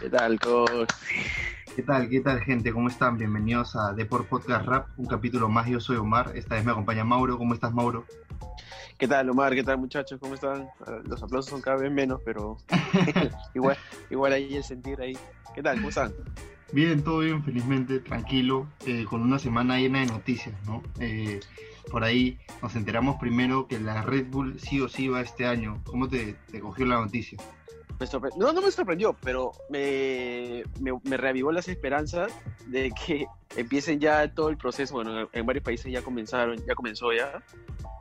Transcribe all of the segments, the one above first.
¿Qué tal, coach? ¿Qué tal? ¿Qué tal, gente? ¿Cómo están? Bienvenidos a Deport Podcast Rap, un capítulo más. Yo soy Omar. Esta vez me acompaña Mauro. ¿Cómo estás, Mauro? ¿Qué tal, Omar? ¿Qué tal, muchachos? ¿Cómo están? Ah, Los aplausos son cada vez menos, pero igual, igual ahí el sentir ahí. ¿Qué tal? ¿Cómo están? Bien, todo bien, felizmente, tranquilo, eh, con una semana llena de noticias, ¿no? Eh, por ahí nos enteramos primero que la Red Bull sí o sí va este año. ¿Cómo te, te cogió la noticia? Me No, no me sorprendió, pero me, me, me reavivó las esperanzas de que empiecen ya todo el proceso. Bueno, en, en varios países ya comenzaron, ya comenzó ya.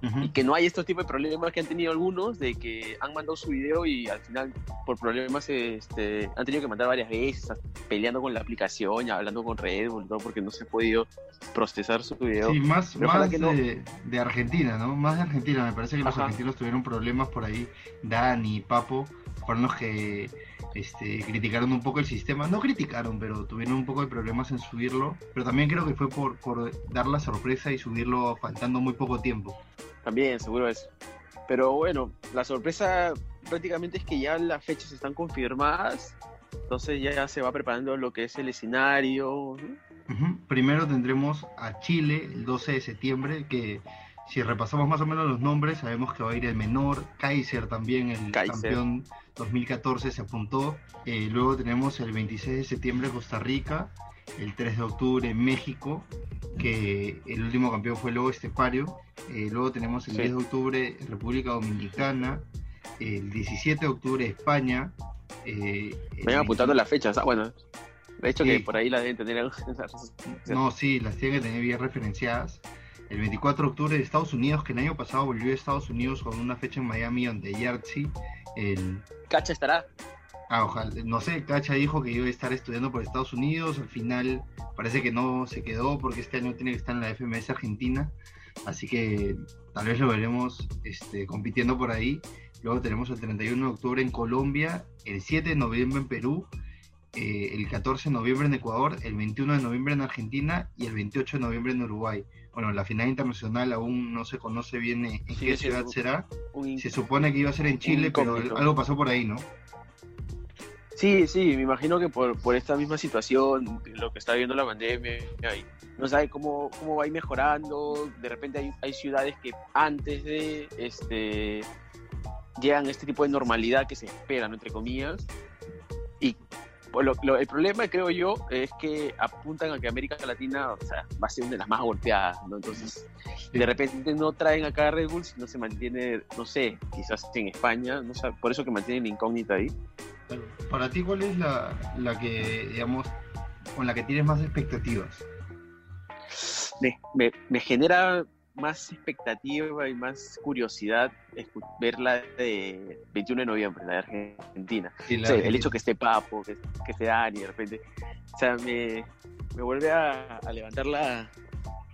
Y que no hay estos tipos de problemas que han tenido algunos, de que han mandado su video y al final por problemas este, han tenido que mandar varias veces, peleando con la aplicación, y hablando con Red Bull, ¿no? porque no se ha podido procesar su video. Sí, más, Pero ojalá más que no. de, de Argentina, ¿no? Más de Argentina. Me parece que los argentinos tuvieron problemas por ahí. Dani, Papo, fueron los que este, criticaron un poco el sistema. No criticaron, pero tuvieron un poco de problemas en subirlo. Pero también creo que fue por, por dar la sorpresa y subirlo faltando muy poco tiempo. También, seguro es. Pero bueno, la sorpresa prácticamente es que ya las fechas están confirmadas, entonces ya se va preparando lo que es el escenario. ¿no? Ujú. Primero tendremos a Chile el 12 de septiembre, que si repasamos más o menos los nombres, sabemos que va a ir el menor, Kaiser también, el Kaiser. campeón 2014 se apuntó. Eh, luego tenemos el 26 de septiembre Costa Rica, el 3 de octubre México, que el último campeón fue Lobo Estepario. Eh, luego tenemos el Sí. 10 de octubre República Dominicana, el 17 de octubre España. Eh, apuntando 20 las fechas. ah, bueno, de hecho Sí. que por ahí la deben tener. en las- No, sí, las tienen que tener bien referenciadas. El 24 de octubre de Estados Unidos, que el año pasado volvió de Estados Unidos con una fecha en Miami donde Yartzi, el... Cacha estará. Ah, ojalá, no sé, Cacha dijo que iba a estar estudiando por Estados Unidos, al final parece que no se quedó porque este año tiene que estar en la FMS Argentina, así que tal vez lo veremos este, compitiendo por ahí. Luego tenemos el 31 de octubre en Colombia, el 7 de noviembre en Perú, eh, el 14 de noviembre en Ecuador, el 21 de noviembre en Argentina y el 28 de noviembre en Uruguay. Bueno, la final internacional aún no se conoce bien en, en Sí, qué ciudad será. Un- Se supone que iba a ser en Chile, pero algo pasó por ahí, ¿no? Sí, sí, me imagino que por, por esta misma situación, lo que está viendo la pandemia, no sabe cómo, cómo va a ir mejorando. De repente hay, hay ciudades que antes de este llegan a este tipo de normalidad que se espera, ¿no? entre comillas. Y lo- lo- el problema, creo yo, es que apuntan a que América Latina o sea, va a ser una de las más golpeadas, ¿no? Entonces, de repente no traen acá a Red Bull, sino se mantiene, no sé, quizás en España, no sé, por eso que mantienen la incógnita ahí. Para ti, ¿cuál es la, la que, digamos, con la que tienes más expectativas? me, me, me genera más expectativa y más curiosidad ver la de 21 de noviembre, la de Argentina. Y O la sea, que- el hecho que esté Papo, que, que esté Dani, de repente. O sea, me, me vuelve a, a levantar la,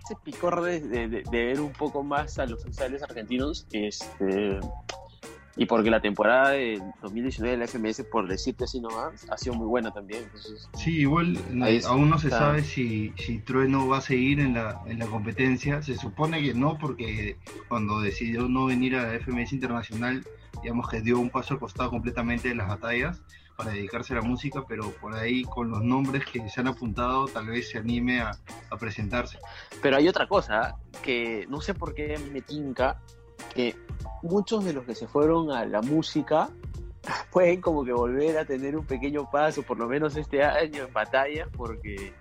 ese picor de, de- de- de ver un poco más a los oficiales argentinos. Este, y porque la temporada de 2019 de la FMS, por decirte así nomás, ha sido muy buena también. Entonces, Sí, igual Ahí eh, aún no se está. sabe si, si Trueno va a seguir en la, en la competencia. Se supone que no, porque cuando decidió no venir a la FMS Internacional, digamos que dio un paso al costado completamente de las batallas para dedicarse a la música, pero por ahí con los nombres que se han apuntado, tal vez se anime a, a presentarse. Pero hay otra cosa que no sé por qué me tinca que muchos de los que se fueron a la música pueden como que volver a tener un pequeño paso, por lo menos este año en batalla, porque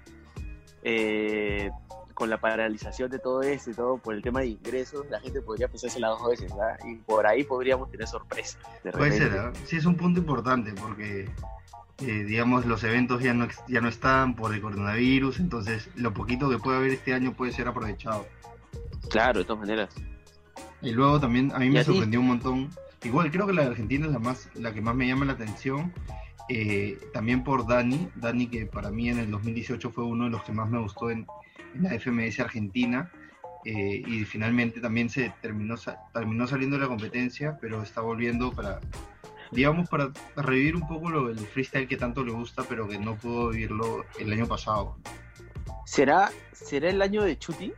eh, con la paralización de todo esto y todo por el tema de ingresos, la gente podría pensársela dos veces, ¿verdad? Y por ahí podríamos tener sorpresas. de Puede ser, sí es un punto importante porque, eh, digamos, los eventos ya no, ya no están por el coronavirus, entonces lo poquito que puede haber este año puede ser aprovechado. Claro, de todas maneras. Y luego también a mí ¿Y me a ti? sorprendió un montón. Igual creo que la de Argentina es la más, la que más me llama la atención. eh, también por Dani, Dani que para mí en el 2018 fue uno de los que más me gustó en, en la FMS Argentina. eh, y finalmente también se terminó, terminó saliendo de la competencia, pero está volviendo para, digamos, para revivir un poco lo, el freestyle que tanto le gusta, pero que no pudo vivirlo el año pasado. ¿Será, ¿será el año de Chuti?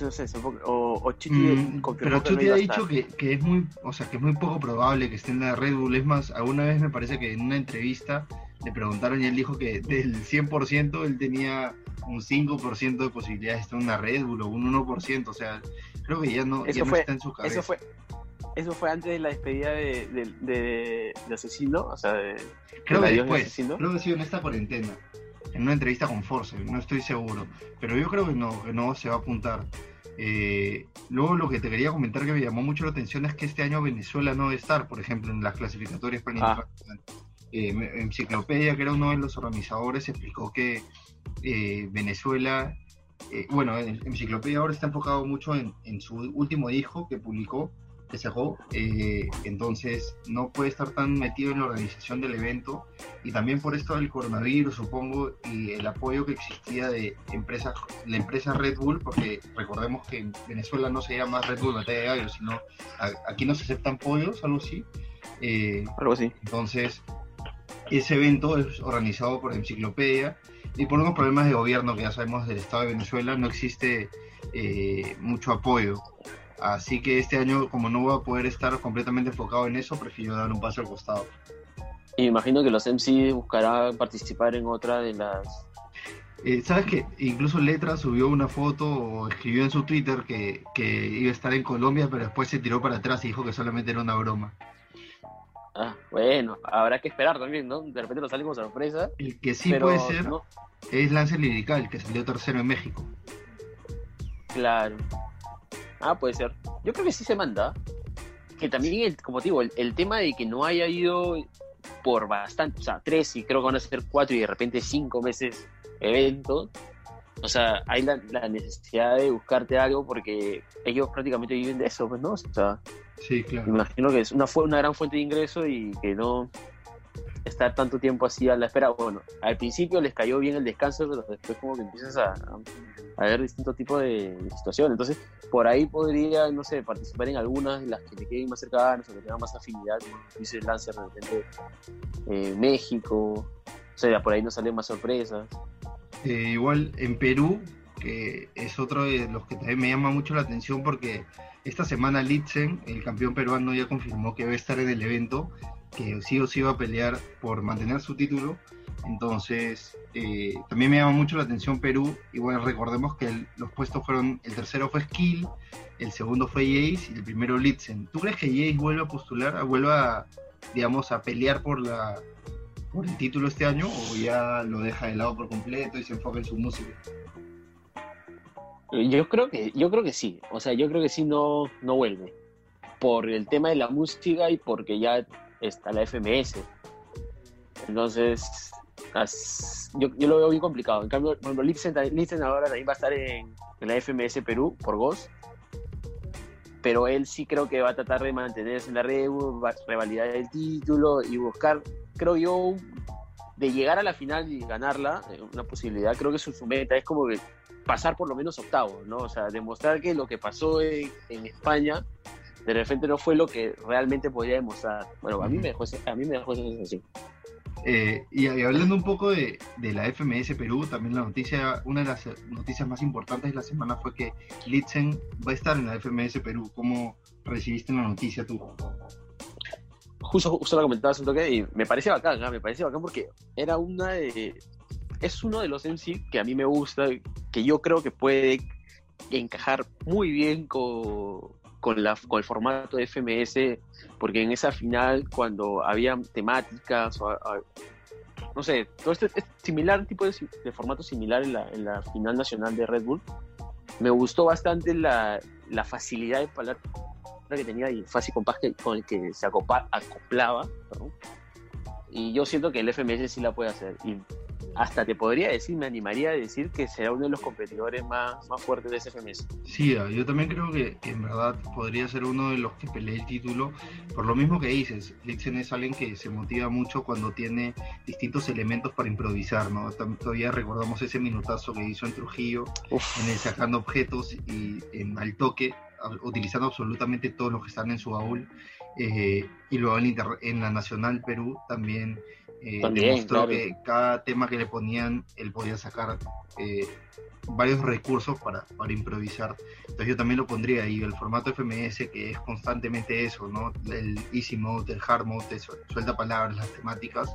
No sé, o, o Chuti mm, pero Chuti ha dicho que, que, es muy, o sea, que es muy poco probable que esté en la Red Bull. Es más, alguna vez me parece que en una entrevista le preguntaron y él dijo que del 100% él tenía un 5% de posibilidades de estar en una Red Bull o un 1%. O sea, creo que ya no, ya no está en su cabeza. Eso fue, eso fue antes de la despedida de, de, de, Asesino, o sea, de, creo que después, creo que ha sido en esta cuarentena, en una entrevista con Force, no estoy seguro, pero yo creo que no, que no se va a apuntar. Eh, luego lo que te quería comentar que me llamó mucho la atención es que este año Venezuela no debe estar, por ejemplo, en las clasificatorias para ah. eh, Enciclopedia, que era uno de los organizadores, explicó que eh, Venezuela, eh, bueno, Enciclopedia ahora está enfocado mucho en, en, su último disco que publicó, sacó, eh, entonces no puede estar tan metido en la organización del evento y también por esto del coronavirus supongo y el apoyo que existía de empresas, la empresa Red Bull, porque recordemos que en Venezuela no se llama Red Bull Batalla de Gallos, sino aquí no se aceptan pollos, algo así. Eh, algo así. Entonces, ese evento es organizado por Enciclopedia y por unos problemas de gobierno que ya sabemos del Estado de Venezuela no existe eh, mucho apoyo Así que este año, como no voy a poder estar completamente enfocado en eso, prefiero dar un paso al costado. Y imagino que los MC buscarán participar en otra de las... Eh, ¿Sabes que Incluso Letra subió una foto o escribió en su Twitter que, que iba a estar en Colombia, pero después se tiró para atrás y dijo que solamente era una broma. Ah, bueno, habrá que esperar también, ¿no? De repente nos sale como sorpresa. El que sí puede ser es Lance Lirical, que salió tercero en México. Claro. Ah, puede ser. Yo creo que sí se manda. Que también, el, como te digo, el, tema de que no haya ido por bastante, o sea, tres y creo que van a ser cuatro y de repente cinco meses eventos. O sea, hay la, necesidad de buscarte algo porque ellos prácticamente viven de eso, pues, ¿no? O sea, sí, claro. imagino que es una, una gran fuente de ingreso y que no estar tanto tiempo así a la espera. Bueno, al principio les cayó bien el descanso, pero después como que empiezas a, ver distintos tipos de, situaciones. Entonces, por ahí podría, no sé, participar en algunas de las que te queden más cercanas o que tengan más afinidad, como dice el Lancer, de repente eh, México, o sea, por ahí nos salen más sorpresas. Eh, igual en Perú, que es otro de los que también me llama mucho la atención porque esta semana Litzen, el campeón peruano, ya confirmó que va a estar en el evento, que sí o sí va a pelear por mantener su título entonces, eh, también me llama mucho la atención Perú. Bueno, recordemos que los puestos fueron, el tercero fue Skill, el segundo fue Jace y el primero Litzen. ¿Tú crees que Jace vuelva a postular, vuelva, digamos, a pelear por la por el título este año o ya lo deja de lado por completo y se enfoca en su música? Yo creo que, yo creo que sí. O sea, yo creo que sí no, no vuelve. Por el tema de la música y porque ya está la FMS. Entonces, yo, yo, lo veo bien complicado. En cambio, por ejemplo, ahora también va a estar en, la FMS Perú por Ghost. Pero él sí creo que va a tratar de mantenerse en la red, revalidar el título y buscar, creo yo, de llegar a la final y ganarla, eh, una posibilidad. Creo que su, su meta es como que pasar por lo menos octavo, ¿no? O sea, demostrar que lo que pasó en, España de repente no fue lo que realmente podía demostrar. Bueno, a mí me dejó, a mí me dejó esa sensación. Eh, y, hablando un poco de, la FMS Perú, también la noticia, una de las noticias más importantes de la semana fue que Litzen va a estar en la FMS Perú. ¿Cómo recibiste la noticia tú? Justo, justo la comentabas un toque y me parece bacán, me parece bacán porque era una de... Es uno de los MC que a mí me gusta, que yo creo que puede encajar muy bien con, con, la, con el formato de FMS, porque en esa final, cuando había temáticas, no sé, todo este es similar, tipo de, formato similar en la, en la, final nacional de Red Bull, me gustó bastante la, la facilidad de palabra que tenía y fácil compás con el que se acoplaba. Y yo siento que el FMS sí la puede hacer. Y hasta te podría decir, me animaría a decir que será uno de los competidores más, más fuertes de ese FMS. Sí, yo también creo que, en verdad podría ser uno de los que pelee el título, por lo mismo que dices, Lixen es alguien que se motiva mucho cuando tiene distintos elementos para improvisar, ¿no? Todavía recordamos ese minutazo que hizo en Trujillo, en el sacando objetos y en al toque, utilizando absolutamente todos los que están en su baúl. Eh, y luego en, en la Nacional Perú también eh, demostró que cada tema que le ponían, él podía sacar eh, varios recursos para, para, improvisar. Entonces yo también lo pondría ahí, el formato FMS, que es constantemente eso, ¿no? El easy mode, el hard mode, suelta palabras, las temáticas,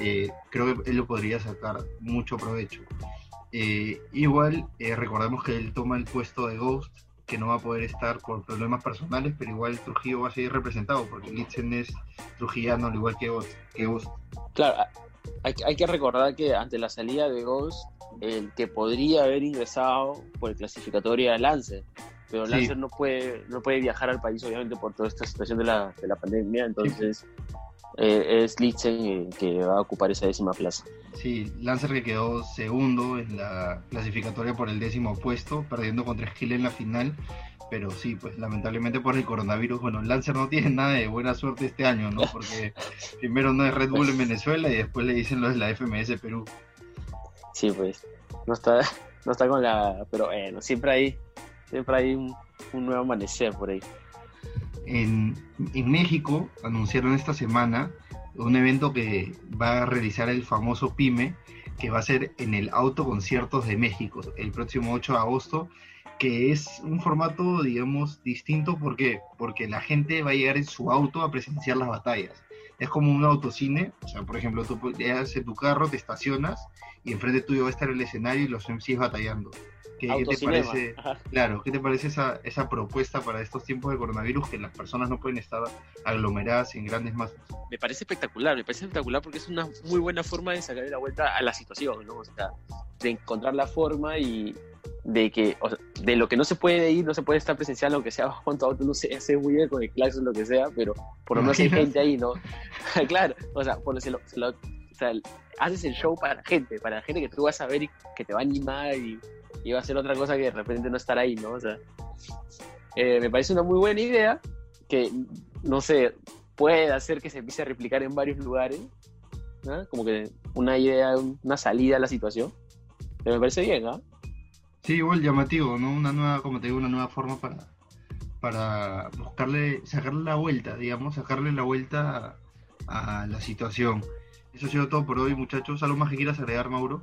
eh, creo que él lo podría sacar mucho provecho. igual, recordemos que él toma el puesto de Ghost, que no va a poder estar por problemas personales, pero igual Trujillo va a seguir representado, porque Litzen es trujillano, al igual que vos. Que. Claro, hay, que recordar que ante la salida de Ghost, el que podría haber ingresado por el clasificatorio era Lancer, pero Lancer no, puede, no puede viajar al país, obviamente, por toda esta situación de la, de la pandemia, entonces eh, es Litzen que va a ocupar esa décima plaza. Sí, Lancer que quedó segundo en la clasificatoria por el décimo puesto, perdiendo contra Esquil en la final. Pero sí, pues lamentablemente por el coronavirus, bueno, Lancer no tiene nada de buena suerte este año, ¿no? Porque primero no es Red Bull en Venezuela y después le dicen lo de la FMS Perú. Sí, pues, no está, no está con la... Pero bueno, siempre hay, siempre hay un, nuevo amanecer por ahí. En, en México anunciaron esta semana un evento que va a realizar el famoso PYME, que va a ser en el Autoconciertos de México, el próximo 8 de agosto, que es un formato, digamos, distinto, ¿por Porque la gente va a llegar en su auto a presenciar las batallas. Es como un autocine, o sea, por ejemplo, tú llegas en tu carro, te estacionas y enfrente tuyo va a estar el escenario y los MCs batallando. ¿Qué, te parece, claro, ¿qué te parece esa, esa propuesta para estos tiempos de coronavirus que las personas no pueden estar aglomeradas en grandes masas? Me parece espectacular, me parece espectacular porque es una muy buena forma de sacar la vuelta a la situación, ¿no? O sea, de encontrar la forma y de que, o sea, de lo que no se puede ir, no se puede estar presencial, aunque sea a otro, no sé, hace muy bien con el claxon, lo que sea, pero por lo menos hay gente ahí, ¿no? claro, o sea, por se lo, o sea, haces el show para la gente, para la gente que tú vas a ver y que te va a animar y iba a ser otra cosa que de repente no estar ahí, ¿no? O sea, eh, me parece una muy buena idea que, no sé, puede hacer que se empiece a replicar en varios lugares. Como que una idea, una salida a la situación. Pero me parece bien, ¿no? Sí, igual llamativo, ¿no? Una nueva, como te digo, una nueva forma para, para buscarle, sacarle la vuelta, digamos, sacarle la vuelta a, a la situación. Eso ha sido todo por hoy, muchachos. ¿Algo más que quieras agregar, Mauro?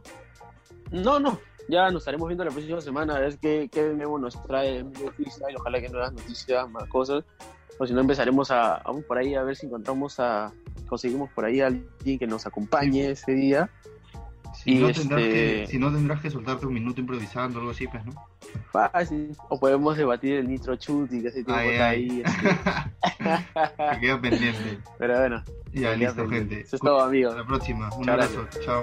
No, no, ya nos estaremos viendo la próxima semana a ver qué, qué nos trae y ojalá que nuevas noticias, más cosas. O si no, empezaremos a, vamos por ahí a ver si encontramos a, conseguimos por ahí a alguien que nos acompañe ese día. Si, no, tendrás que, este si no tendrás que soltarte un minuto improvisando o algo así, pues, ¿no? Fácil. O podemos debatir el Nitro Chut y que ese tiempo está ahí. Este. queda pendiente. Pero bueno. Ya, listo, gente. Eso es todo, amigos. Hasta la próxima. Un abrazo. Chao.